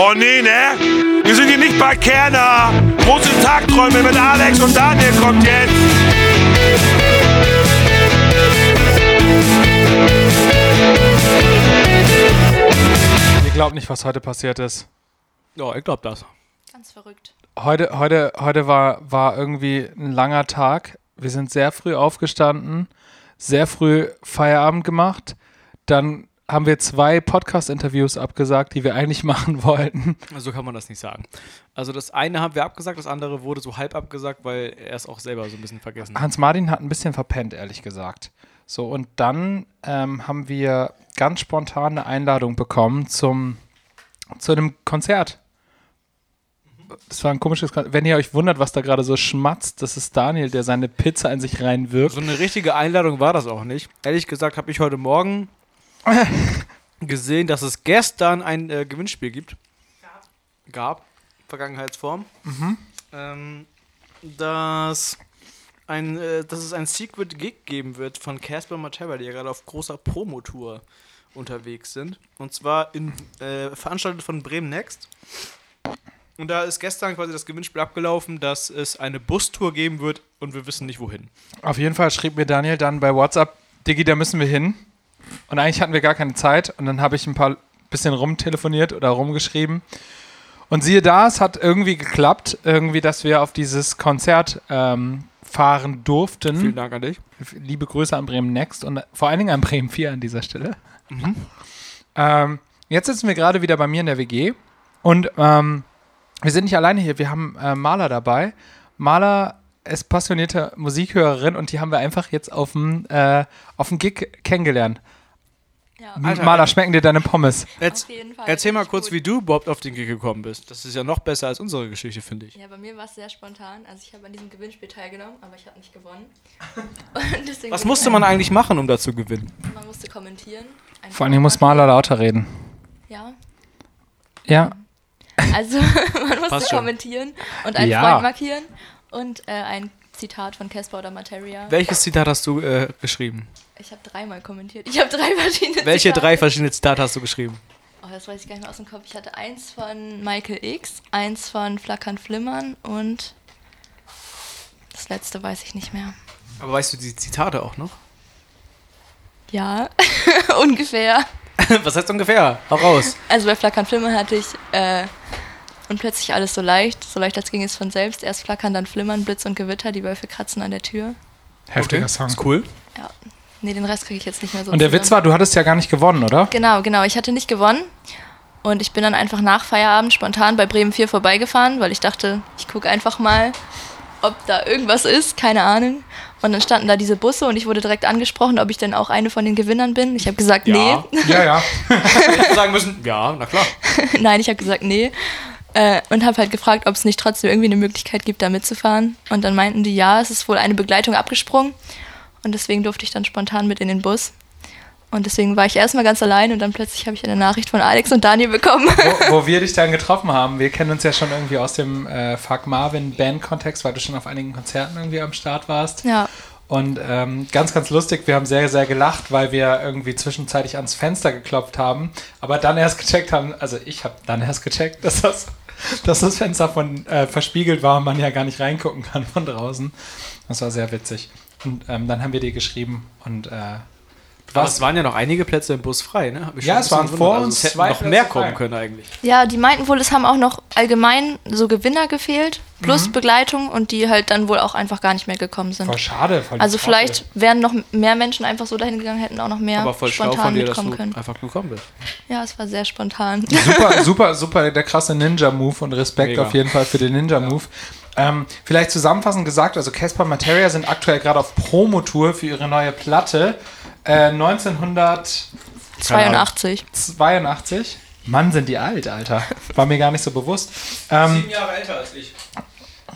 Oh nee, ne? Wir sind hier nicht bei Kerner. Große Tagträume mit Alex und Daniel kommt jetzt. Ihr glaubt nicht, was heute passiert ist. Ja, ich glaube das. Ganz verrückt. Heute, heute, heute war, war irgendwie ein langer Tag. Wir sind sehr früh aufgestanden, sehr früh Feierabend gemacht. Dann haben wir zwei Podcast-Interviews abgesagt, die wir eigentlich machen wollten. So kann man das nicht sagen. Also das eine haben wir abgesagt, das andere wurde so halb abgesagt, weil er es auch selber so ein bisschen vergessen hat. Hans Martin hat ein bisschen verpennt, ehrlich gesagt. So, und dann ähm, haben wir ganz spontan eine Einladung bekommen zum, zu einem Konzert. Das war ein komisches Konzert. Wenn ihr euch wundert, was da gerade so schmatzt, das ist Daniel, der seine Pizza in sich reinwirkt. So eine richtige Einladung war das auch nicht. Ehrlich gesagt habe ich heute Morgen gesehen, dass es gestern ein äh, Gewinnspiel gibt. Gab. Vergangenheitsform. Ähm, dass, ein, äh, dass es ein Secret Gig geben wird von Casper Matera, die ja gerade auf großer Promotour unterwegs sind. Und zwar in, äh, veranstaltet von Bremen Next. Und da ist gestern quasi das Gewinnspiel abgelaufen, dass es eine Bustour geben wird und wir wissen nicht wohin. Auf jeden Fall schrieb mir Daniel dann bei WhatsApp, Diggi, da müssen wir hin. Und eigentlich hatten wir gar keine Zeit. Und dann habe ich ein paar bisschen rumtelefoniert oder rumgeschrieben. Und siehe da, es hat irgendwie geklappt, irgendwie, dass wir auf dieses Konzert ähm, fahren durften. Vielen Dank an dich. Liebe Grüße an Bremen Next und vor allen Dingen an Bremen 4 an dieser Stelle. Ähm, jetzt sitzen wir gerade wieder bei mir in der WG und ähm, wir sind nicht alleine hier, wir haben äh, Maler dabei. Maler ist passionierte Musikhörerin und die haben wir einfach jetzt auf dem äh, auf dem Gig kennengelernt. Ja, Alter, Maler, schmecken dir deine Pommes? Jetzt, Auf jeden Fall. erzähl mal kurz, gut. wie du überhaupt auf den Gig gekommen bist. Das ist ja noch besser als unsere Geschichte, finde ich. Ja, bei mir war es sehr spontan. Also ich habe an diesem Gewinnspiel teilgenommen, aber ich habe nicht gewonnen. Was musste man eigentlich machen, um da zu gewinnen? Man musste kommentieren. Vor Dingen muss Maler lauter reden. Ja, Ja, also man musste Passt schon. kommentieren und einen Ja. Freund markieren und äh, ein Zitat von Casper oder Materia. Welches Zitat hast du äh, geschrieben? Ich habe dreimal kommentiert. Ich habe drei verschiedene Welche Zitate. drei verschiedene Zitate hast du geschrieben? Oh, das weiß ich gar nicht mehr aus dem Kopf. Ich hatte eins von Michael X, eins von Flackern Flimmern und das letzte weiß ich nicht mehr. Aber weißt du die Zitate auch noch? Ja, ungefähr. Was heißt ungefähr? Hau raus. Also bei Flackern Flimmern hatte ich äh, und plötzlich alles so leicht, so leicht als ging es von selbst. Erst Flackern, dann Flimmern, Blitz und Gewitter, die Wölfe kratzen an der Tür. heftiger Song. Ist cool. Nee, den Rest kriege ich jetzt nicht mehr so Und der zusammen. Witz war, du hattest ja gar nicht gewonnen, oder? Genau, genau. Ich hatte nicht gewonnen. Und ich bin dann einfach nach Feierabend spontan bei Bremen 4 vorbeigefahren, weil ich dachte, ich gucke einfach mal, ob da irgendwas ist. Keine Ahnung. Und dann standen da diese Busse und ich wurde direkt angesprochen, ob ich denn auch eine von den Gewinnern bin. Ich habe gesagt, Ja. Ja, ja. Hätte sagen müssen, ja, na klar. nee. Nein, ich habe gesagt, nee. Äh, und habe halt gefragt, ob es nicht trotzdem irgendwie eine Möglichkeit gibt, da mitzufahren. Und dann meinten die, ja, es ist wohl eine Begleitung abgesprungen. Und deswegen durfte ich dann spontan mit in den Bus. Und deswegen war ich erstmal ganz allein und dann plötzlich habe ich eine Nachricht von Alex und Daniel bekommen. wo, wo wir dich dann getroffen haben. Wir kennen uns ja schon irgendwie aus dem äh, Fuck Marvin Band-Kontext, weil du schon auf einigen Konzerten irgendwie am Start warst. ja. Und ähm, ganz, ganz lustig, wir haben sehr, sehr gelacht, weil wir irgendwie zwischenzeitlich ans Fenster geklopft haben, aber dann erst gecheckt haben, also ich habe dann erst gecheckt, dass das, dass das Fenster von äh, verspiegelt war und man ja gar nicht reingucken kann von draußen. Das war sehr witzig. Und ähm, dann haben wir dir geschrieben und äh, Aber es waren ja noch einige Plätze im Bus frei, ne? Ja, es waren vor gewundert. uns es hätten zwei noch Plätze mehr frei. kommen können eigentlich. Ja, die meinten wohl, es haben auch noch allgemein so Gewinner gefehlt, plus Mhm. Begleitung und die halt dann wohl auch einfach gar nicht mehr gekommen sind. voll schade. Voll Also Trottel. vielleicht wären noch mehr Menschen einfach so dahin gegangen, hätten auch noch mehr Aber voll schlau spontan von dir, dass mitkommen du können. einfach gekommen bist. Ja, es war sehr spontan. Super, super, super, der krasse Ninja-Move und Respekt Mega. auf jeden Fall für den Ninja-Move. Ähm, vielleicht zusammenfassend gesagt, also Casper Materia sind aktuell gerade auf Promotour für ihre neue Platte. Äh, 1982. 82. Mann, sind die alt, Alter. War mir gar nicht so bewusst. Ähm, Jahre älter als ich.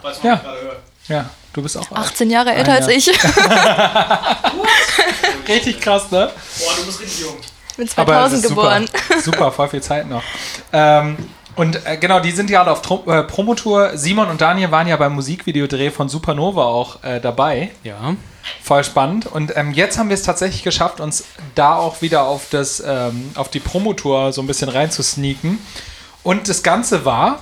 Weiß Ja. gerade hört. ja, du bist auch alt. 18 Jahre älter Ah, als ich. Richtig krass, ne? Boah, du bist richtig jung. bin Aber es 2000 ist geboren. Super, super, voll viel Zeit noch. Ähm, und äh, genau, die sind gerade auf Tro äh, Promotour. Simon und Daniel waren ja beim Musikvideodreh von Supernova auch äh, dabei. Ja. Voll spannend. Und ähm, jetzt haben wir es tatsächlich geschafft, uns da auch wieder auf, das, ähm, auf die Promotour so ein bisschen reinzusneaken. Und das Ganze war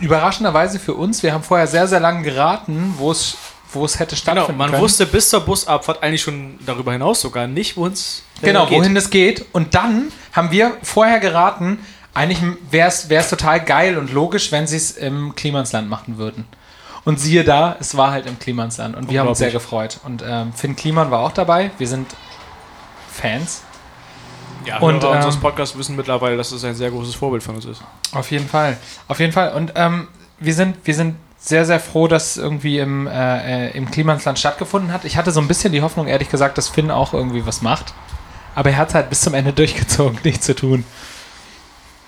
überraschenderweise für uns, wir haben vorher sehr, sehr lange geraten, wo es, wo es hätte Genau, stattfinden man können. wusste bis zur Busabfahrt eigentlich schon darüber hinaus sogar nicht, wohin es Genau, geht. wohin es geht. Und dann haben wir vorher geraten, eigentlich wäre es total geil und logisch, wenn sie es im Klimansland machen würden. Und siehe da, es war halt im Klimansland und wir haben uns sehr gefreut. Und ähm, Finn Kliman war auch dabei. Wir sind Fans. Ja, Und, Hörer unseres ähm, Podcasts wissen mittlerweile, dass es ein sehr großes Vorbild von uns ist. Auf jeden Fall. Auf jeden Fall. Und ähm, wir, sind, wir sind sehr, sehr froh, dass es irgendwie im, äh, äh, im Klimansland stattgefunden hat. Ich hatte so ein bisschen die Hoffnung, ehrlich gesagt, dass Finn auch irgendwie was macht. Aber er hat es halt bis zum Ende durchgezogen, nichts zu tun.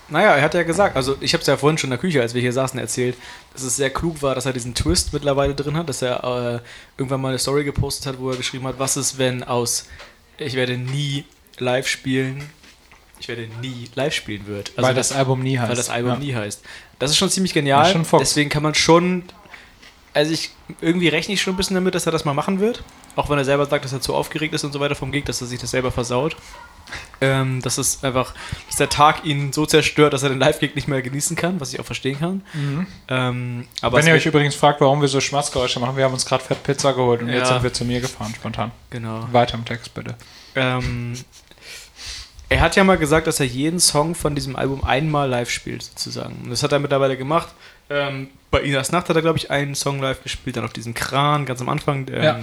Naja, er hat ja gesagt, also ich habe es ja vorhin schon in der Küche, als wir hier saßen, erzählt, dass es sehr klug war, dass er diesen Twist mittlerweile drin hat, dass er äh, irgendwann mal eine Story gepostet hat, wo er geschrieben hat, was ist, wenn aus ich werde nie live spielen, ich werde nie live spielen wird. Also weil das, Album nie heißt. weil das Album Ja. nie heißt. Das ist schon ziemlich genial. Schon. Deswegen kann man schon, also ich irgendwie rechne ich schon ein bisschen damit, dass er das mal machen wird. Auch wenn er selber sagt, dass er zu aufgeregt ist und so weiter vom Gig, dass er sich das selber versaut. Ähm, dass es einfach, dass der Tag ihn so zerstört, dass er den Live-Gig nicht mehr genießen kann, was ich auch verstehen kann. Ähm, aber Wenn ihr euch übrigens fragt, warum wir so Schmatzgeräusche machen, wir haben uns gerade Fett Pizza geholt und jetzt Ja. sind wir zu mir gefahren, spontan. genau. Weiter im Text, bitte. Ähm, er hat ja mal gesagt, dass er jeden Song von diesem Album einmal live spielt, sozusagen. Und das hat er mittlerweile gemacht. Ähm, bei Inas Nacht hat er, glaube ich, einen Song live gespielt, dann auf diesen Kran, ganz am Anfang, ähm, Ja.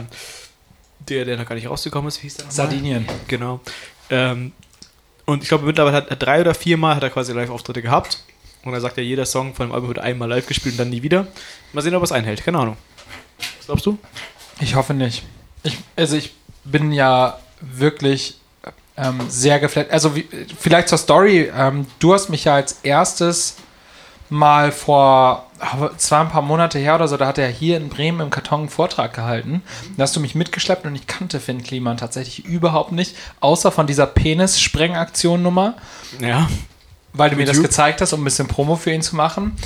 der, der noch gar nicht rausgekommen ist, wie hieß der nochmal? Sardinien. Genau. Ähm, und ich glaube, mittlerweile hat er drei oder vier Mal hat er quasi Live-Auftritte gehabt. Und er sagt ja, jeder Song von dem Album wird einmal live gespielt und dann nie wieder. Mal sehen, ob er es einhält. Keine Ahnung. Was glaubst du? Ich hoffe nicht. Ich, also ich bin ja wirklich ähm, sehr geflasht. Also wie, vielleicht zur Story. Ähm, du hast mich ja als erstes mal vor, war ein paar Monate her oder so, da hat er hier in Bremen im Karton einen Vortrag gehalten. Da hast du mich mitgeschleppt und ich kannte Finn Kliman tatsächlich überhaupt nicht, außer von dieser Penis-Sprengaktion-Nummer Ja. weil du mir das gezeigt hast, um ein bisschen Promo für ihn zu machen.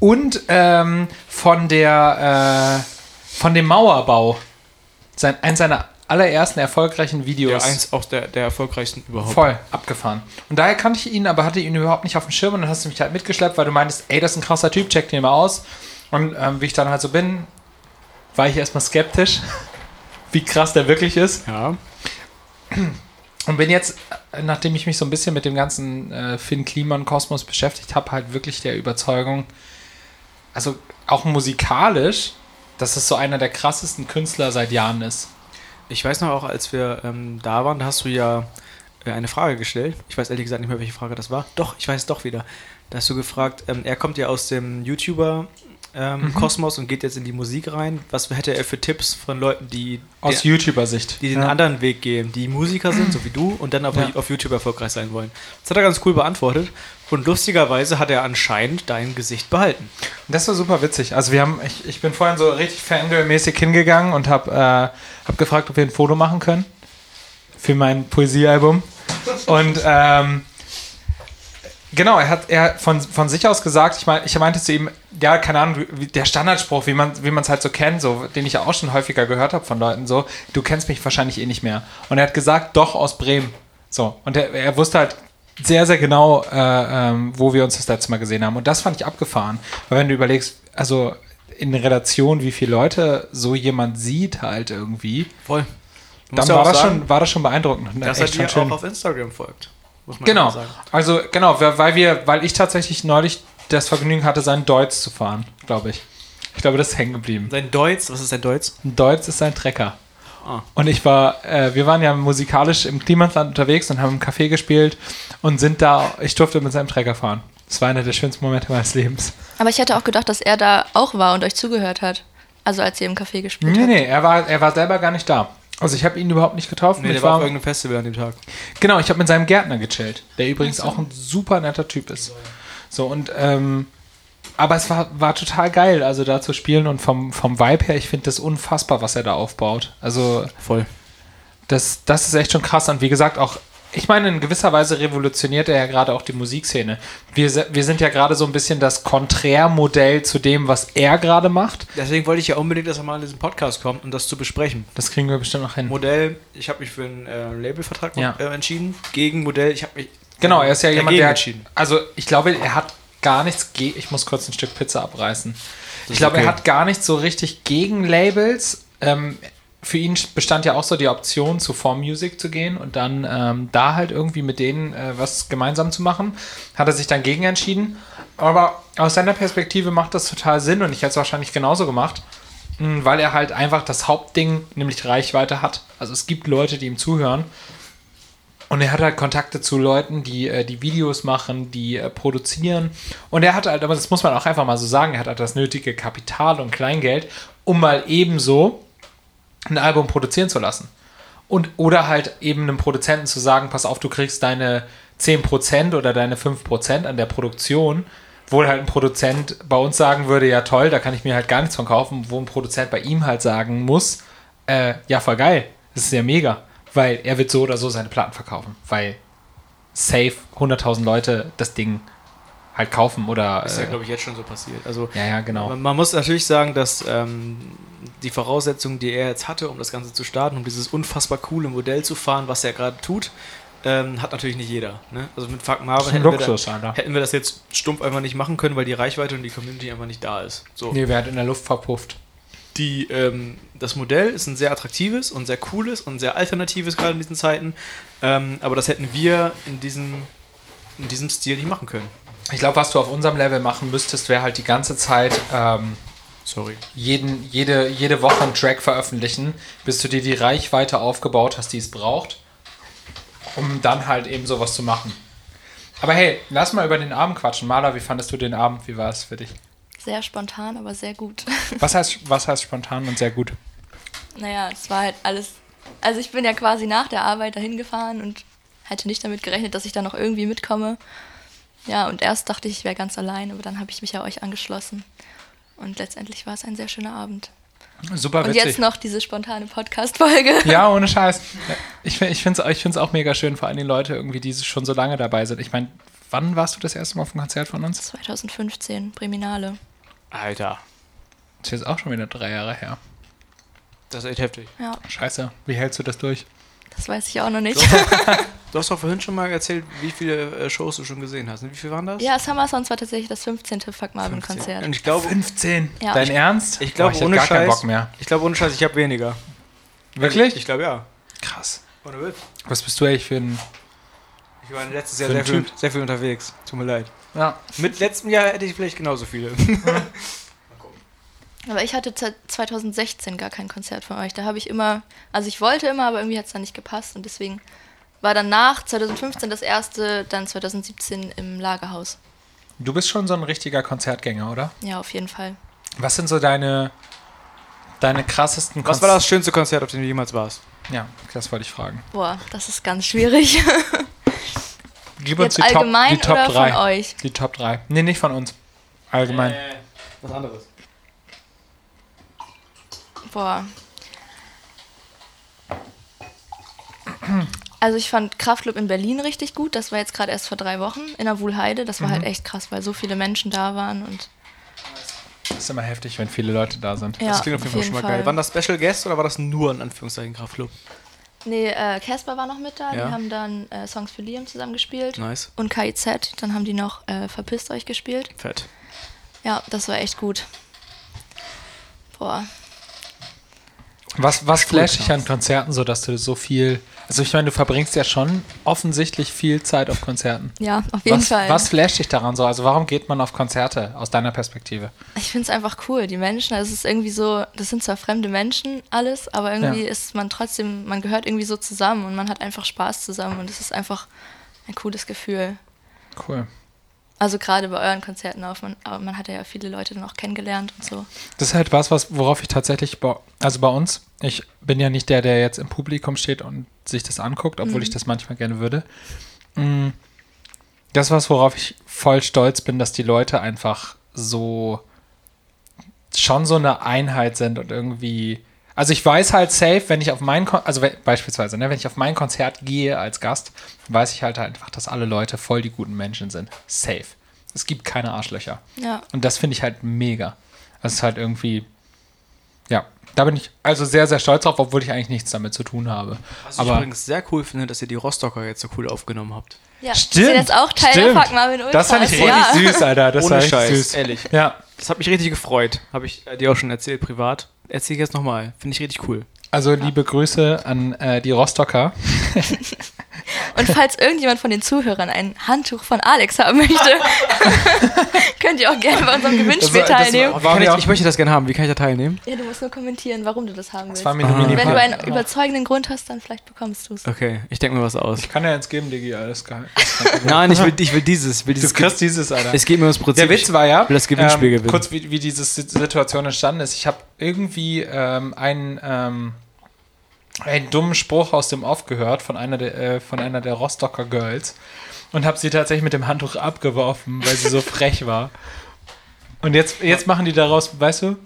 Und ähm, von der äh, von dem Mauerbau. Sein, eins seiner allerersten erfolgreichen Videos. Ja, eins auch der, der erfolgreichsten überhaupt. Voll abgefahren. Und daher kannte ich ihn, aber hatte ihn überhaupt nicht auf dem Schirm und dann hast du mich halt mitgeschleppt, weil du meintest, ey, das ist ein krasser Typ, check den mal aus. Und ähm, wie ich dann halt so bin, war ich erstmal skeptisch, wie krass der wirklich ist. Ja. Und bin jetzt, nachdem ich mich so ein bisschen mit dem ganzen äh, Finn Kliman-Kosmos beschäftigt habe, halt wirklich der Überzeugung, also auch musikalisch, dass es so einer der krassesten Künstler seit Jahren ist. Ich weiß noch auch, als wir ähm, da waren, da hast du ja äh, eine Frage gestellt. Ich weiß ehrlich gesagt nicht mehr, welche Frage das war. Doch, ich weiß es doch wieder. Da hast du gefragt, ähm, er kommt ja aus dem YouTuber-Kosmos und geht jetzt in die Musik rein. Was hätte er für Tipps von Leuten, die, Aus der, YouTuber-Sicht. die den Ja. anderen Weg gehen, die Musiker sind, so wie du, und dann auf, Ja. auf YouTube erfolgreich sein wollen? Das hat er ganz cool beantwortet. Und lustigerweise hat er anscheinend dein Gesicht behalten. Das war super witzig. Also wir haben, ich, ich bin vorhin so richtig Fangirl-mäßig hingegangen und habe äh, hab gefragt, ob wir ein Foto machen können für mein Poesiealbum. Und ähm, genau, er hat er von, von sich aus gesagt, ich, mein, ich meinte zu ihm, ja, keine Ahnung, wie, der Standardspruch, wie man wie man es halt so kennt, so, den ich ja auch schon häufiger gehört habe von Leuten, so, du kennst mich wahrscheinlich eh nicht mehr. Und er hat gesagt, doch, aus Bremen. So, und er, er wusste halt sehr, sehr genau, äh, ähm, wo wir uns das letzte Mal gesehen haben. Und das fand ich abgefahren. Weil wenn du überlegst, also in Relation, wie viele Leute so jemand sieht halt irgendwie, Voll. dann war das, schon, war das schon beeindruckend. dass er dir auch auf Instagram folgt. Muss man Genau. sagen. Also genau, weil wir, weil ich tatsächlich neulich das Vergnügen hatte, seinen Deutz zu fahren, glaube ich. Ich glaube, das ist hängen geblieben. Sein Deutsch, was ist sein Deutsch? Ein Deutz ist sein Trecker. Ah. Und ich war, äh, wir waren ja musikalisch im Klimasland unterwegs und haben im Café gespielt und sind da, ich durfte mit seinem Trecker fahren. Das war einer der schönsten Momente meines Lebens. Aber ich hätte auch gedacht, dass er da auch war und euch zugehört hat. Also als ihr im Café gespielt Nee, habt. nee, er war, er war selber gar nicht da. Also ich habe ihn überhaupt nicht getroffen. Nee, ich der war war, auf irgendeinem Festival an dem Tag. genau, ich habe mit seinem Gärtner gechillt, der übrigens auch ein super netter Typ ist. So und ähm, aber es war, war total geil, also da zu spielen und vom, vom Vibe her, ich finde das unfassbar, was er da aufbaut. Also Voll. das, das ist echt schon krass. Und wie gesagt, auch, ich meine, in gewisser Weise revolutioniert er ja gerade auch die Musikszene. Wir, wir sind ja gerade so ein bisschen das Konträrmodell zu dem, was er gerade macht. Deswegen wollte ich ja unbedingt, dass er mal in diesen Podcast kommt, um das zu besprechen. Das kriegen wir bestimmt noch hin. Modell, ich habe mich für einen äh, Labelvertrag Ja. äh, entschieden. Gegen Modell, ich habe mich Genau, er ist ja jemand, der. entschieden. Also, ich glaube, er hat gar nichts gegen. Ich muss kurz ein Stück Pizza abreißen. ich glaube, okay. er hat gar nichts so richtig gegen Labels. Ähm, für ihn bestand ja auch so die Option, zu Form Music zu gehen und dann ähm, da halt irgendwie mit denen äh, was gemeinsam zu machen. Hat er sich dann gegen entschieden. Aber aus seiner Perspektive macht das total Sinn und ich hätte es wahrscheinlich genauso gemacht, mh, weil er halt einfach das Hauptding, nämlich Reichweite hat. Also es gibt Leute, die ihm zuhören. Und er hat halt Kontakte zu Leuten, die äh, die Videos machen, die äh, produzieren. Und er hat halt, aber das muss man auch einfach mal so sagen, er hat halt das nötige Kapital und Kleingeld, um mal ebenso ein Album produzieren zu lassen. Und, oder halt eben einem Produzenten zu sagen, pass auf, du kriegst deine 10% oder deine 5% an der Produktion, wo halt ein Produzent bei uns sagen würde, ja toll, da kann ich mir halt gar nichts von kaufen, wo ein Produzent bei ihm halt sagen muss, äh, ja voll geil, das ist ja mega, weil er wird so oder so seine Platten verkaufen, weil safe 100.000 Leute das Ding halt kaufen oder Ist ja, äh, glaube ich, jetzt schon so passiert. Also, ja, ja, genau. man, man muss natürlich sagen, dass ähm, die Voraussetzungen, die er jetzt hatte, um das Ganze zu starten, um dieses unfassbar coole Modell zu fahren, was er gerade tut, ähm, hat natürlich nicht jeder. Ne? Also mit Fuck Marvin hätten wir, Luxus, da, Alter. hätten wir das jetzt stumpf einfach nicht machen können, weil die Reichweite und die Community einfach nicht da ist. So. Nee, wer hat in der Luft verpufft. Die, ähm, das Modell ist ein sehr attraktives und sehr cooles und sehr alternatives gerade in diesen Zeiten. Ähm, aber das hätten wir in diesem, in diesem Stil nicht machen können. Ich glaube, was du auf unserem Level machen müsstest, wäre halt die ganze Zeit ähm, Sorry. jeden, jede, jede Woche einen Track veröffentlichen, bis du dir die Reichweite aufgebaut hast, die es braucht, um dann halt eben sowas zu machen. Aber hey, lass mal über den Abend quatschen. Maler, wie fandest du den Abend? Wie war es für dich? Sehr spontan, aber sehr gut. Was heißt, was heißt spontan und sehr gut? naja, es war halt alles. Also ich bin ja quasi nach der Arbeit dahin gefahren und hätte nicht damit gerechnet, dass ich da noch irgendwie mitkomme. Ja, und erst dachte ich, ich wäre ganz allein, aber dann habe ich mich ja euch angeschlossen. Und letztendlich war es ein sehr schöner Abend. Super Und witzig. jetzt noch diese spontane Podcast-Folge. Ja, ohne Scheiß. Ich, ich finde es ich find's auch mega schön, vor allem die Leute irgendwie, die schon so lange dabei sind. Ich meine, wann warst du das erste Mal auf einem Konzert von uns? 2015, Priminale. Alter. Das ist jetzt auch schon wieder drei Jahre her. Das ist echt heftig. Ja, Scheiße, wie hältst du das durch? Das weiß ich auch noch nicht. Du hast doch vorhin schon mal erzählt, wie viele äh, Shows du schon gesehen hast. Wie viele waren das? ja, Summer Sounds war tatsächlich das 15. Fuck Marvin-Konzert. Und ich glaube, 15. Ja. Dein Ernst? ich glaube ohne gar keinen Scheiß. Bock mehr. Ich glaube ohne Scheiß, ich habe weniger. Wirklich? Ich glaube ja. Krass. Ohne Witz. Was bist du eigentlich für ein. Ich war letztes Jahr sehr viel, sehr viel unterwegs. Tut mir leid. Ja. Mit letztem Jahr hätte ich vielleicht genauso viele. Aber ich hatte seit 2016 gar kein Konzert von euch. Da habe ich immer, also ich wollte immer, aber irgendwie hat es dann nicht gepasst. Und deswegen war danach 2015 das erste, dann 2017 im Lagerhaus. Du bist schon so ein richtiger Konzertgänger, oder? Ja, auf jeden Fall. Was sind so deine. Deine krassesten Was war das schönste Konzert, auf dem du jemals warst? Ja, das wollte ich fragen. Boah, das ist ganz schwierig. Gib uns Jetzt die Top, allgemein die Top oder 3. von euch? Die Top 3. Nee, nicht von uns. Allgemein. Äh, was anderes. Boah. Also ich fand Kraftclub in Berlin richtig gut. Das war jetzt gerade erst vor drei Wochen in der Wuhlheide. Das war halt echt krass, weil so viele Menschen da waren und Das ist immer heftig, wenn viele Leute da sind. ja, Das klingt auf jeden Fall schon mal geil. Waren das Special Guests oder war das nur in Anführungszeichen Kraftclub? Nee, äh, Casper war noch mit da. Ja. Die haben dann äh, Songs für Liam zusammen gespielt. Nice. Und KIZ. Dann haben die noch äh, Verpisst euch gespielt. Fett. Ja, das war echt gut. Boah. Was, was flasht dich an Konzerten, so dass du so viel. Also, ich meine, du verbringst ja schon offensichtlich viel Zeit auf Konzerten. Ja, auf jeden Was, Fall. was flasht dich daran so? Also, warum geht man auf Konzerte aus deiner Perspektive? Ich finde es einfach cool. Die Menschen, also es ist irgendwie so, das sind zwar fremde Menschen alles, aber irgendwie Ja. ist man trotzdem, man gehört irgendwie so zusammen und man hat einfach Spaß zusammen und es ist einfach ein cooles Gefühl. Cool. Also gerade bei euren Konzerten auch, man, aber man hat ja viele Leute dann auch kennengelernt und so. Das ist halt was, was worauf ich tatsächlich, also bei uns, ich bin ja nicht der, der jetzt im Publikum steht und sich das anguckt, obwohl ich das manchmal gerne würde. Mm, Das ist was, worauf ich voll stolz bin, dass die Leute einfach so schon so eine Einheit sind und irgendwie. Also ich weiß halt safe, wenn ich auf mein Kon also we- beispielsweise, ne, wenn ich auf mein Konzert gehe als Gast, weiß ich halt einfach, dass alle Leute voll die guten Menschen sind. Safe. Es gibt keine Arschlöcher. Ja, Und das finde ich halt mega. Das ist halt irgendwie, ja, da bin ich also sehr, sehr stolz drauf, obwohl ich eigentlich nichts damit zu tun habe. Was ich Aber übrigens sehr cool finde, dass ihr die Rostocker jetzt so cool aufgenommen habt. Ja, Stimmt, Ist jetzt auch Teil stimmt. der Fuck Marvin Ultras. das fand ich richtig ja. süß, Alter. Das Ohne war echt Scheiß, süß. ehrlich. Ja, Das hat mich richtig gefreut. Habe ich äh, dir auch schon erzählt, privat. Erzähl ich jetzt nochmal. Finde ich richtig cool. also liebe Grüße an äh, die Rostocker. Und falls irgendjemand von den Zuhörern ein Handtuch von Alex haben möchte, könnt ihr auch gerne bei unserem Gewinnspiel Das war- das teilnehmen. war- ich, ich möchte das gerne haben. Wie kann ich da teilnehmen? ja, du musst nur kommentieren, warum du das haben willst. Das Wenn du einen überzeugenden Grund hast, dann vielleicht bekommst du es. Okay, ich denke mir was aus. Ich kann ja jetzt geben, Digi, alles geil. Nein, ich will, ich will dieses. Ich will Du dieses kriegst dieses, Alter. es geht mir ums Prinzip. Der Witz war ja, Ich will das Gewinnspiel ähm, gewinnen. kurz wie, wie diese Si- Situation entstanden ist. Ich habe irgendwie ähm, einen, ähm, einen dummen Spruch aus dem Off gehört von einer der, äh, von einer der Rostocker Girls und habe sie tatsächlich mit dem Handtuch abgeworfen, weil sie so frech war. Und jetzt, jetzt machen die daraus, weißt du,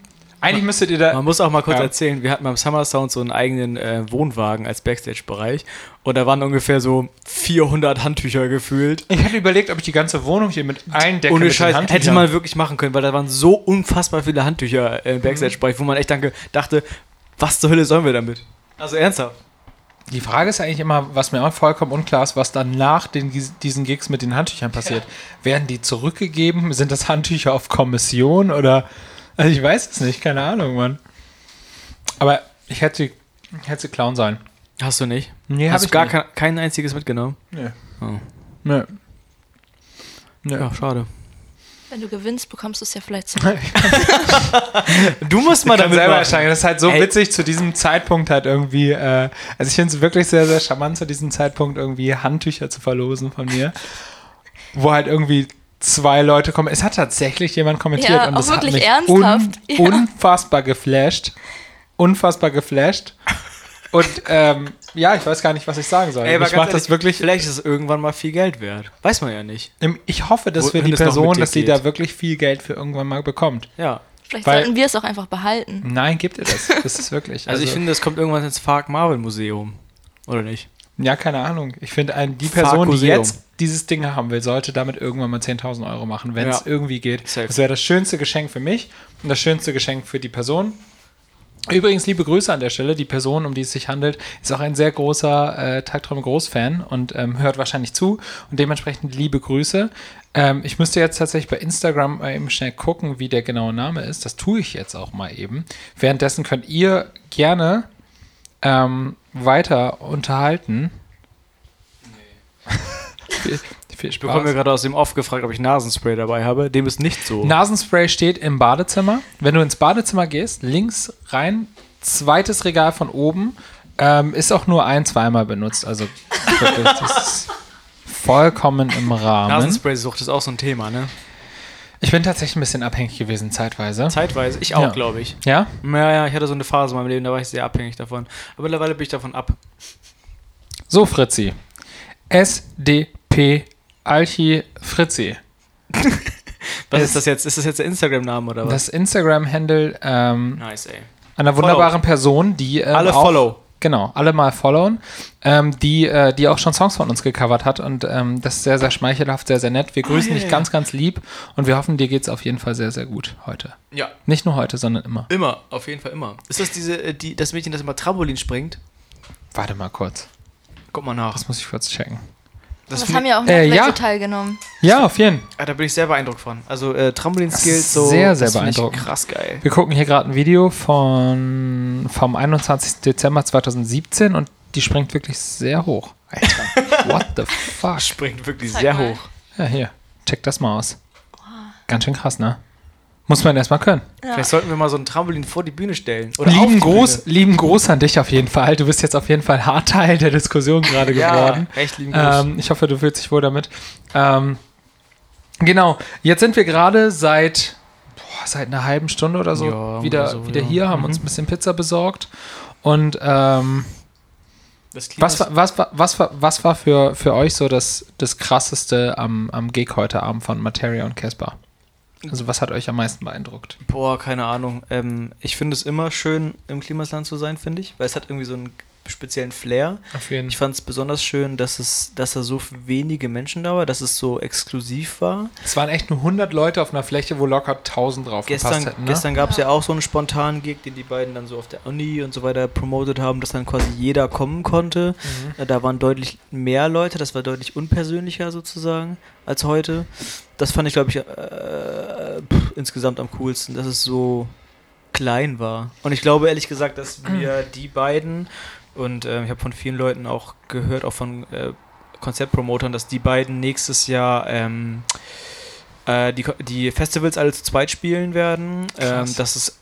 eigentlich müsstet ihr da. Man muss auch mal kurz Ja. erzählen, wir hatten beim Summer Sound so einen eigenen äh, Wohnwagen als Backstage-Bereich und da waren ungefähr so 400 Handtücher gefühlt. Ich hatte überlegt, ob ich die ganze Wohnung hier mit eindecke. Ohne Scheiß, hätte man wirklich machen können, weil da waren so unfassbar viele Handtücher im Backstage-Bereich, wo man echt danke, dachte, was zur Hölle sollen wir damit? Also ernsthaft. Die Frage ist eigentlich immer, was mir auch vollkommen unklar ist, was dann nach den, diesen Gigs mit den Handtüchern passiert. Werden die zurückgegeben? Sind das Handtücher auf Kommission oder? Also ich weiß es nicht, keine Ahnung, Mann. Aber ich hätte, ich hätte sie klauen sollen. Hast du nicht? Nee, Hast hab du gar nicht. kein, kein einziges mitgenommen? Nee. Oh. Nee. Nee. Ja, schade. Wenn du gewinnst, bekommst du es ja vielleicht zurück. Du musst mal damit selber ersteigen. Das ist halt so Ey. witzig zu diesem Zeitpunkt halt irgendwie. Äh, also ich finde es wirklich sehr, sehr charmant zu diesem Zeitpunkt irgendwie Handtücher zu verlosen von mir. wo halt irgendwie zwei Leute kommen. Es hat tatsächlich jemand kommentiert Ja, und auch das hat wirklich mich ernsthaft. Ja. unfassbar geflasht. Unfassbar geflasht. Und ähm, ja, ich weiß gar nicht, was ich sagen soll. Ey, ich mache das wirklich. Vielleicht ist es irgendwann mal viel Geld wert. Weiß man ja nicht. Ich hoffe, dass Wo- wir die Person, dass sie da wirklich viel Geld für irgendwann mal bekommt. Ja. Vielleicht Weil- sollten wir es auch einfach behalten. Nein, gibt ihr das. Das ist wirklich. Also, ich finde, es kommt irgendwann ins Fark Marvel Museum. Oder nicht? Ja, keine Ahnung. Ich finde, die Person, die jetzt dieses Ding haben will, sollte damit irgendwann mal 10.000 Euro machen, wenn es Ja. irgendwie geht. Safe. Das wäre das schönste Geschenk für mich und das schönste Geschenk für die Person. Übrigens, liebe Grüße an der Stelle. Die Person, um die es sich handelt, ist auch ein sehr großer äh, Tagträume Großfan und ähm, hört wahrscheinlich zu. Und dementsprechend liebe Grüße. Ähm, ich müsste jetzt tatsächlich bei Instagram mal eben schnell gucken, wie der genaue Name ist. Das tue ich jetzt auch mal eben. Währenddessen könnt ihr gerne ähm, weiter unterhalten. viel, viel Ich bekomme mir Spaß. gerade aus dem Off gefragt, ob ich Nasenspray dabei habe. Dem ist nicht so. Nasenspray steht im Badezimmer. Wenn du ins Badezimmer gehst, links rein, zweites Regal von oben, ähm, ist auch nur ein, zweimal benutzt. Also das ist vollkommen im Rahmen. Nasenspray-Sucht ist auch so ein Thema, ne? Ich bin tatsächlich ein bisschen abhängig gewesen zeitweise. Zeitweise. Ich auch, Ja. glaube ich. Ja? Ja, ja, ich hatte so eine Phase in meinem Leben, da war ich sehr abhängig davon. Aber mittlerweile bin ich davon ab. So, Fritzi. SDP Alchi Fritzi. Was ist das jetzt? Ist das jetzt der Instagram-Name oder was? Das Instagram-Handle ähm, nice, ey. einer wunderbaren Person, die ähm, Alle auch, follow. Genau, alle mal followen, ähm, die, äh, die auch schon Songs von uns gecovert hat und ähm, das ist sehr, sehr schmeichelhaft, sehr, sehr nett. Wir grüßen ja, dich ja. ganz, ganz lieb und wir hoffen, dir geht es auf jeden Fall sehr, sehr gut heute. Ja. Nicht nur heute, sondern immer. Immer, auf jeden Fall immer. Ist das diese, äh, die, das Mädchen, das immer Trampolin springt? Warte mal kurz, Guck mal nach. das muss ich kurz checken. Das Das haben ja auch noch Äh, welche ja. teilgenommen. Ja, auf jeden Fall. ah, da bin ich sehr beeindruckt von. Also äh, Trampolin-Skills so. Sehr, sehr beeindruckend. Krass geil. Wir gucken hier gerade ein Video von, vom 21. Dezember 2017 und die springt wirklich sehr hoch. Alter, what the fuck? Springt wirklich Zeig sehr mal. hoch. Ja, hier, check das mal aus. Ganz schön krass, ne? Muss man erstmal können. Vielleicht sollten wir mal so ein Trampolin vor die Bühne stellen. Oder lieben die Gruß, Bühne. lieben Gruß an dich auf jeden Fall. Du bist jetzt auf jeden Fall hart Teil der Diskussion gerade Ja, geworden. echt lieben Gruß. Ähm, ich hoffe, du fühlst dich wohl damit. Ähm, genau, jetzt sind wir gerade seit, boah, seit einer halben Stunde oder so Ja, wieder, oder so, wieder ja. hier, haben Mhm. uns ein bisschen Pizza besorgt. Und ähm, was, war, was, war, was, war, was war für, für euch so das, das krasseste am, am Gig heute Abend von Materia und Casper? Also was hat euch am meisten beeindruckt? Boah, keine Ahnung. Ähm, ich finde es immer schön, im Klimasland zu sein, finde ich. Weil es hat irgendwie so einen speziellen Flair. Auf jeden Ich fand es besonders schön, dass es, dass da so wenige Menschen da war, dass es so exklusiv war. Es waren echt nur 100 Leute auf einer Fläche, wo locker 1000 drauf Gestern, gepasst hätten. Ne? gestern gab es ja auch so einen spontanen Gig, den die beiden dann so auf der Uni und so weiter promotet haben, dass dann quasi jeder kommen konnte. Mhm. Da waren deutlich mehr Leute, das war deutlich unpersönlicher sozusagen als heute. Das fand ich, glaube ich, äh, pff, insgesamt am coolsten, dass es so klein war. Und ich glaube ehrlich gesagt, dass wir die beiden und äh, ich habe von vielen Leuten auch gehört, auch von äh, Konzertpromotern, dass die beiden nächstes Jahr ähm, äh, die, die Festivals alle zu zweit spielen werden, ähm, dass es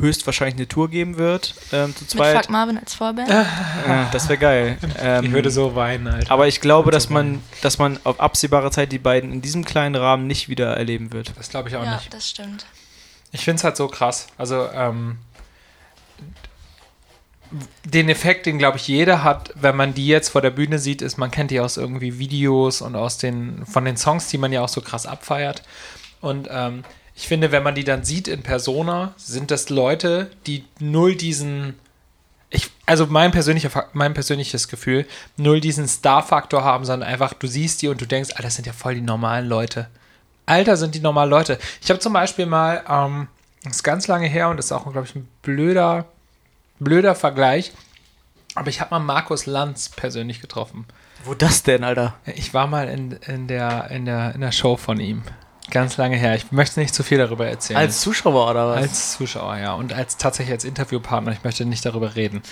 höchstwahrscheinlich eine Tour geben wird ähm, zu Mit zweit. Fuck Marvin als Vorband. Ja, das wäre geil. Ähm, ich würde so weinen, Alter. aber ich glaube, dass so man, dass man auf absehbare Zeit die beiden in diesem kleinen Rahmen nicht wieder erleben wird. das glaube ich auch ja, nicht. das stimmt. Ich finde es halt so krass. Also, ähm, den Effekt, den glaube ich jeder hat, wenn man die jetzt vor der Bühne sieht, ist, man kennt die aus irgendwie Videos und aus den, von den Songs, die man ja auch so krass abfeiert. Und ähm, ich finde, wenn man die dann sieht in Persona, sind das Leute, die null diesen, ich, also mein, persönlicher, mein persönliches Gefühl, null diesen Star-Faktor haben, sondern einfach, du siehst die und du denkst, ah, das sind ja voll die normalen Leute. Alter, sind die normalen Leute. Ich habe zum Beispiel mal, ähm, das ist ganz lange her und das ist auch, glaube ich, ein blöder, blöder Vergleich, aber ich habe mal Markus Lanz persönlich getroffen. Wo das denn, Alter? Ich war mal in, in, der, in, der, in der Show von ihm. Ganz lange her. Ich möchte nicht zu viel darüber erzählen. Als Zuschauer oder was? Als Zuschauer, ja. Und als tatsächlich als Interviewpartner. Ich möchte nicht darüber reden.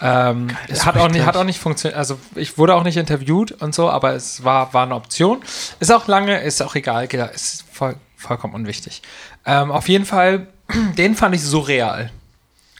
Ähm, das hat, auch ich nicht, hat auch nicht funktioniert. Also ich wurde auch nicht interviewt und so, aber es war, war eine Option. Ist auch lange, ist auch egal. Ist voll, vollkommen unwichtig. Ähm, auf jeden Fall, den fand ich surreal.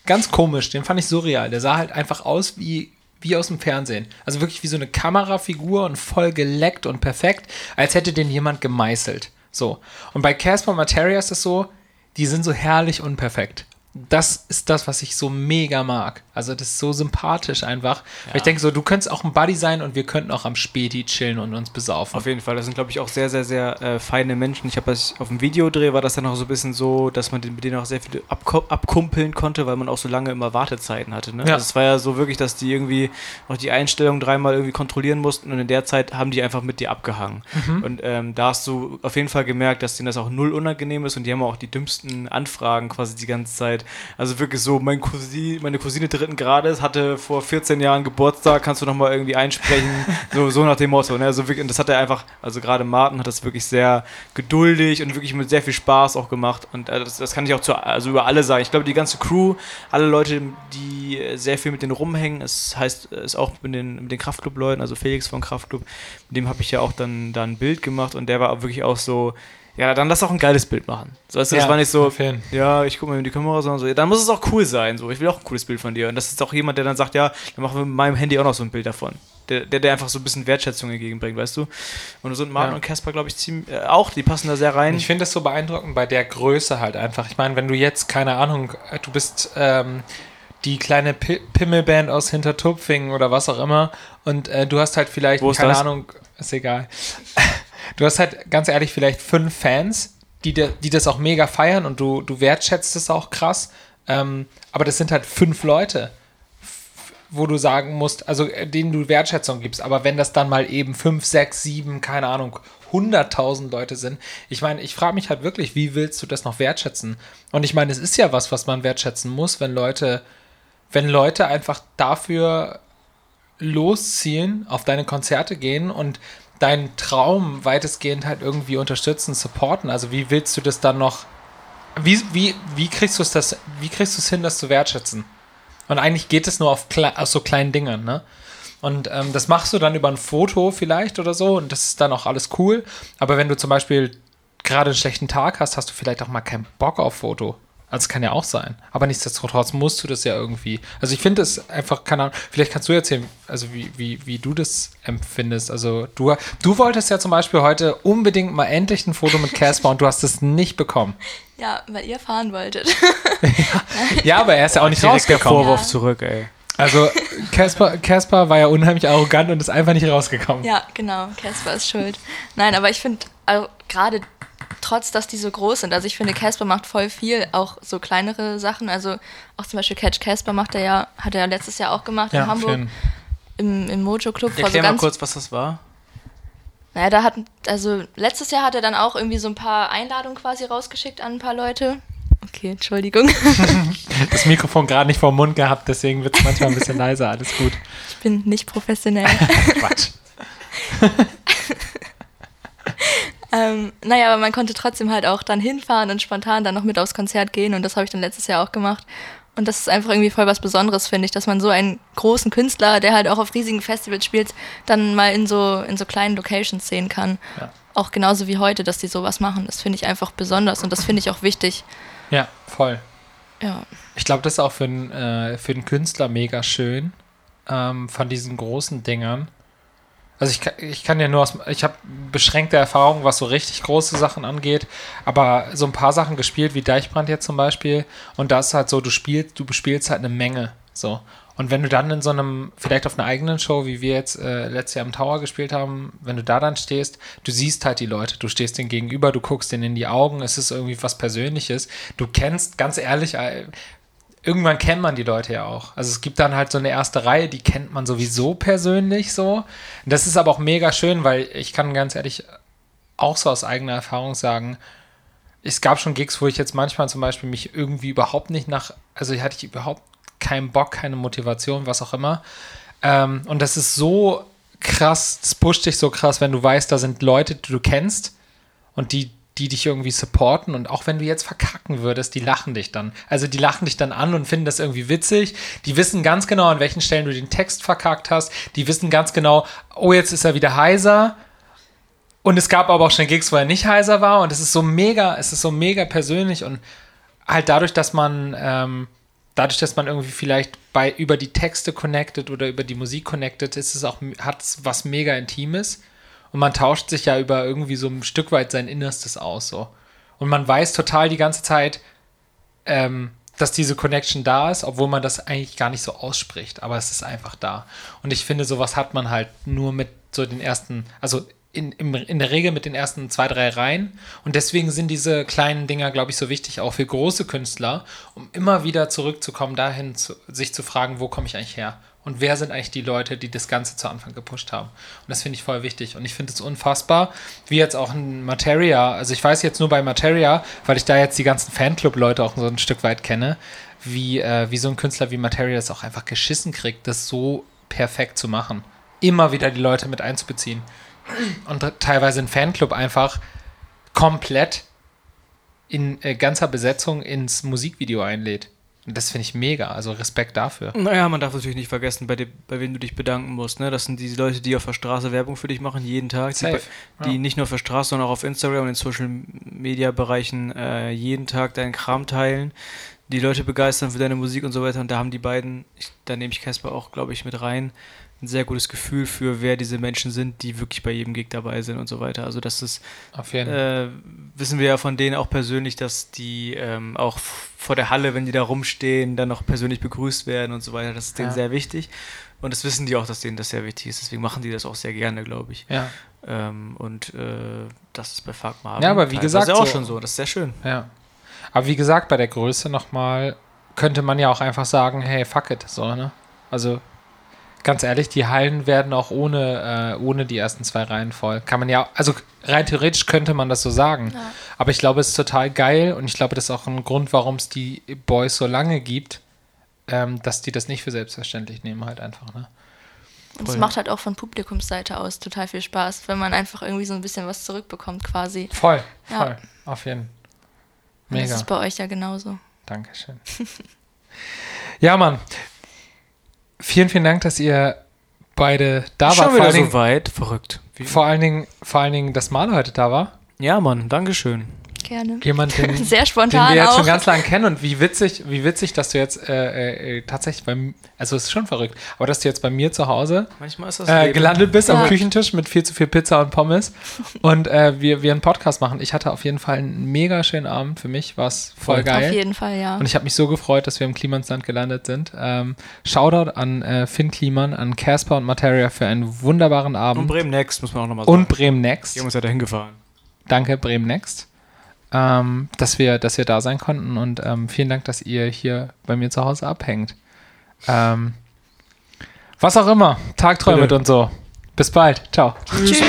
Ganz komisch, den fand ich surreal. Der sah halt einfach aus wie, wie aus dem Fernsehen. Also wirklich wie so eine Kamerafigur und voll geleckt und perfekt, als hätte den jemand gemeißelt. So. Und bei Casper Materia ist es so, die sind so herrlich unperfekt. Das ist das, was ich so mega mag. Also das ist so sympathisch einfach. Weil ich denke so, du könntest auch ein Buddy sein und wir könnten auch am Späti chillen und uns besaufen. Auf jeden Fall, das sind, glaube ich, auch sehr, sehr, sehr äh, feine Menschen. Ich habe das auf dem Videodreh war das dann auch so ein bisschen so, dass man mit denen auch sehr viel abko abkumpeln konnte, weil man auch so lange immer Wartezeiten hatte. Ne? Ja. Also es war ja so wirklich, dass die irgendwie noch die Einstellung dreimal irgendwie kontrollieren mussten und in der Zeit haben die einfach mit dir abgehangen. Und ähm, da hast du auf jeden Fall gemerkt, dass denen das auch null unangenehm ist und die haben auch die dümmsten Anfragen quasi die ganze Zeit. Also wirklich so, mein Cousin, meine Cousine dritten Grades hatte vor 14 Jahren Geburtstag, kannst du noch mal irgendwie einsprechen, so, so nach dem Motto. Ne? Also wirklich, und das hat er einfach, also gerade Martin hat das wirklich sehr geduldig und wirklich mit sehr viel Spaß auch gemacht. Und äh, das, das kann ich auch zu, also über alle sagen. Ich glaube, die ganze Crew, alle Leute, die äh, sehr viel mit denen rumhängen, es heißt, es ist auch mit den, mit den Kraftclub-Leuten, also Felix von Kraftclub, mit dem habe ich ja auch dann da ein Bild gemacht und der war wirklich auch so, ja, dann lass auch ein geiles Bild machen. So, weißt du, das Ja, war nicht so, ja, ich gucke mal in die Kamera, sondern so, ja, dann muss es auch cool sein. So, ich will auch ein cooles Bild von dir. Und das ist auch jemand, der dann sagt, ja, dann machen wir mit meinem Handy auch noch so ein Bild davon. Der, der, der einfach so ein bisschen Wertschätzung entgegenbringt, weißt du? Und so ein Martin Ja. und Casper, glaube ich, ziemlich, äh, auch, die passen da sehr rein. Ich finde das so beeindruckend bei der Größe halt einfach. Ich meine, wenn du jetzt, keine Ahnung, äh, du bist ähm, die kleine Pi Pimmelband aus Hintertupfingen oder was auch immer und äh, du hast halt vielleicht, Wo ist keine das? Ahnung, ist egal. Du hast halt ganz ehrlich vielleicht fünf Fans, die, die das auch mega feiern und du, du wertschätzt es auch krass. Ähm, aber das sind halt fünf Leute wo du sagen musst, also äh, denen du Wertschätzung gibst, aber wenn das dann mal eben fünf, sechs, sieben, keine Ahnung, hunderttausend Leute sind, ich meine, ich frage mich halt wirklich, wie willst du das noch wertschätzen? Und ich meine, es ist ja was, was man wertschätzen muss, wenn Leute, wenn Leute einfach dafür losziehen, auf deine Konzerte gehen und deinen Traum weitestgehend halt irgendwie unterstützen, supporten. Also wie willst du das dann noch, wie, wie, wie kriegst du es das, wie kriegst du es hin, das zu wertschätzen? Und eigentlich geht es nur auf, auf so kleinen Dingen, ne? Und ähm, das machst du dann über ein Foto vielleicht oder so und das ist dann auch alles cool. Aber wenn du zum Beispiel gerade einen schlechten Tag hast, hast du vielleicht auch mal keinen Bock auf Foto. Also es kann ja auch sein. Aber nichtsdestotrotz musst du das ja irgendwie. Also ich finde es einfach, keine Ahnung, vielleicht kannst du erzählen, also wie, wie, wie du das empfindest. Also du, du wolltest ja zum Beispiel heute unbedingt mal endlich ein Foto mit Casper und du hast es nicht bekommen. Ja, weil ihr fahren wolltet. Ja, aber er ist ja auch nicht Direkt der rausgekommen. Vorwurf Ja. zurück, ey. Also Casper, Casper war ja unheimlich arrogant und ist einfach nicht rausgekommen. ja, genau, Casper ist schuld. Nein, aber ich finde, also, gerade trotz, dass die so groß sind. Also ich finde, Casper macht voll viel, auch so kleinere Sachen. Also auch zum Beispiel Catch Casper macht er ja, hat er ja letztes Jahr auch gemacht Ja, in Hamburg schön. im, im Mojo Club. vor Erklär so mal kurz, was das war. Naja, da hat, also letztes Jahr hat er dann auch irgendwie so ein paar Einladungen quasi rausgeschickt an ein paar Leute. Okay, Entschuldigung. Das Mikrofon gerade nicht vor dem Mund gehabt, deswegen wird es manchmal ein bisschen leiser. Alles gut. Ich bin nicht professionell. Quatsch. ähm, naja, aber man konnte trotzdem halt auch dann hinfahren und spontan dann noch mit aufs Konzert gehen und das habe ich dann letztes Jahr auch gemacht. Und das ist einfach irgendwie voll was Besonderes, finde ich, dass man so einen großen Künstler, der halt auch auf riesigen Festivals spielt, dann mal in so, in so kleinen Locations sehen kann. Ja. Auch genauso wie heute, dass die sowas machen. Das finde ich einfach besonders und das finde ich auch wichtig. Ja, voll. Ja. Ich glaube, das ist auch für einen äh, für Künstler mega schön, ähm, von diesen großen Dingern. Also ich kann, ich kann ja nur aus, ich habe beschränkte Erfahrungen, was so richtig große Sachen angeht, aber so ein paar Sachen gespielt, wie Deichbrand jetzt zum Beispiel, und da ist halt so, du spielst, du bespielst halt eine Menge, so. Und wenn du dann in so einem, vielleicht auf einer eigenen Show, wie wir jetzt äh, letztes Jahr im Tower gespielt haben, wenn du da dann stehst, du siehst halt die Leute, du stehst denen gegenüber, du guckst denen in die Augen, es ist irgendwie was Persönliches. Du kennst, ganz ehrlich, äh, irgendwann kennt man die Leute ja auch. Also es gibt dann halt so eine erste Reihe, die kennt man sowieso persönlich so. Und das ist aber auch mega schön, weil ich kann ganz ehrlich auch so aus eigener Erfahrung sagen, es gab schon Gigs, wo ich jetzt manchmal zum Beispiel mich irgendwie überhaupt nicht nach, also hatte ich überhaupt keinen Bock, keine Motivation, was auch immer. Ähm, und das ist so krass, das pusht dich so krass, wenn du weißt, da sind Leute, die du kennst und die, die dich irgendwie supporten. Und auch wenn du jetzt verkacken würdest, die lachen dich dann. Also die lachen dich dann an und finden das irgendwie witzig. Die wissen ganz genau, an welchen Stellen du den Text verkackt hast. Die wissen ganz genau, oh, jetzt ist er wieder heiser. Und es gab aber auch schon Gigs, wo er nicht heiser war. Und es ist so mega, es ist so mega persönlich. Und halt dadurch, dass man, ähm, dadurch, dass man irgendwie vielleicht bei über die Texte connected oder über die Musik connected, ist es auch, hat was mega Intimes. Und man tauscht sich ja über irgendwie so ein Stück weit sein Innerstes aus. So. Und man weiß total die ganze Zeit, ähm, dass diese Connection da ist, obwohl man das eigentlich gar nicht so ausspricht. Aber es ist einfach da. Und ich finde, sowas hat man halt nur mit so den ersten, also in, im, in der Regel mit den ersten zwei, drei Reihen. Und deswegen sind diese kleinen Dinger, glaube ich, so wichtig, auch für große Künstler, um immer wieder zurückzukommen, dahin zu, sich zu fragen, wo komme ich eigentlich her? Und wer sind eigentlich die Leute, die das Ganze zu Anfang gepusht haben? Und das finde ich voll wichtig. Und ich finde es unfassbar, wie jetzt auch ein Materia, also ich weiß jetzt nur bei Materia, weil ich da jetzt die ganzen Fanclub-Leute auch so ein Stück weit kenne, wie, äh, wie so ein Künstler wie Materia das auch einfach geschissen kriegt, das so perfekt zu machen. Immer wieder die Leute mit einzubeziehen. Und teilweise ein Fanclub einfach komplett in äh, ganzer Besetzung ins Musikvideo einlädt. Das finde ich mega, also Respekt dafür. Naja, man darf natürlich nicht vergessen, bei, dem, bei wem du dich bedanken musst. Ne? Das sind diese Leute, die auf der Straße Werbung für dich machen, jeden Tag. Safe, Die, die ja. nicht nur auf der Straße, sondern auch auf Instagram und in Social Media Bereichen äh, jeden Tag deinen Kram teilen. Die Leute begeistern für deine Musik und so weiter. Und da haben die beiden, ich, da nehme ich Casper auch, glaube ich, mit rein, ein sehr gutes Gefühl für, wer diese Menschen sind, die wirklich bei jedem Gig dabei sind und so weiter. Also das ist äh, wissen wir ja von denen auch persönlich, dass die ähm, auch vor der Halle, wenn die da rumstehen, dann noch persönlich begrüßt werden und so weiter. Das ist denen Ja. sehr wichtig. Und das wissen die auch, dass denen das sehr wichtig ist. Deswegen machen die das auch sehr gerne, glaube ich. Ja, Ähm, und äh, das ist bei Fuck Marvin Ja, aber wie gesagt, auch so- schon so. Das ist sehr schön. ja. Aber wie gesagt, bei der Größe nochmal könnte man ja auch einfach sagen, hey, fuck it, so, ne? Also, ganz ehrlich, die Hallen werden auch ohne, äh, ohne die ersten zwei Reihen voll. Kann man ja, also rein theoretisch könnte man das so sagen. Ja. Aber ich glaube, es ist total geil und ich glaube, das ist auch ein Grund, warum es die Boys so lange gibt, ähm, dass die das nicht für selbstverständlich nehmen, halt einfach, ne? Und es macht halt auch von Publikumsseite aus total viel Spaß, wenn man einfach irgendwie so ein bisschen was zurückbekommt quasi. Voll, Ja. voll, auf jeden Und Das Mega. ist bei euch ja genauso. Dankeschön. ja, Mann. Vielen, vielen Dank, dass ihr beide da wart. Schon Vor wieder allen, so Dingen, weit. Verrückt. Wie, vor, allen Dingen, vor allen Dingen, dass Male heute da war. ja, Mann, Dankeschön. Gerne. Jemand, den, Sehr den spontan wir jetzt auch. schon ganz lange kennen und wie witzig, wie witzig, dass du jetzt äh, äh, tatsächlich beim, also es ist schon verrückt, aber dass du jetzt bei mir zu Hause Manchmal ist das äh, gelandet bist am Ja. Küchentisch mit viel zu viel Pizza und Pommes und äh, wir, wir einen Podcast machen. Ich hatte auf jeden Fall einen mega schönen Abend. Für mich war es voll Voll. geil. Auf jeden Fall, ja. Und ich habe mich so gefreut, dass wir im Klimansland gelandet sind. Ähm, Shoutout an äh, Finn Kliman, an Casper und Materia für einen wunderbaren Abend. Und Bremen Next, muss man auch nochmal sagen. Und Bremen Next. Die haben uns ja dahin gefahren. Danke, Bremen Next. Ähm, dass, wir, dass wir da sein konnten und ähm, vielen Dank, dass ihr hier bei mir zu Hause abhängt. Ähm, was auch immer, Tagträume Bitte. und so. Bis bald. Ciao. Tschüss.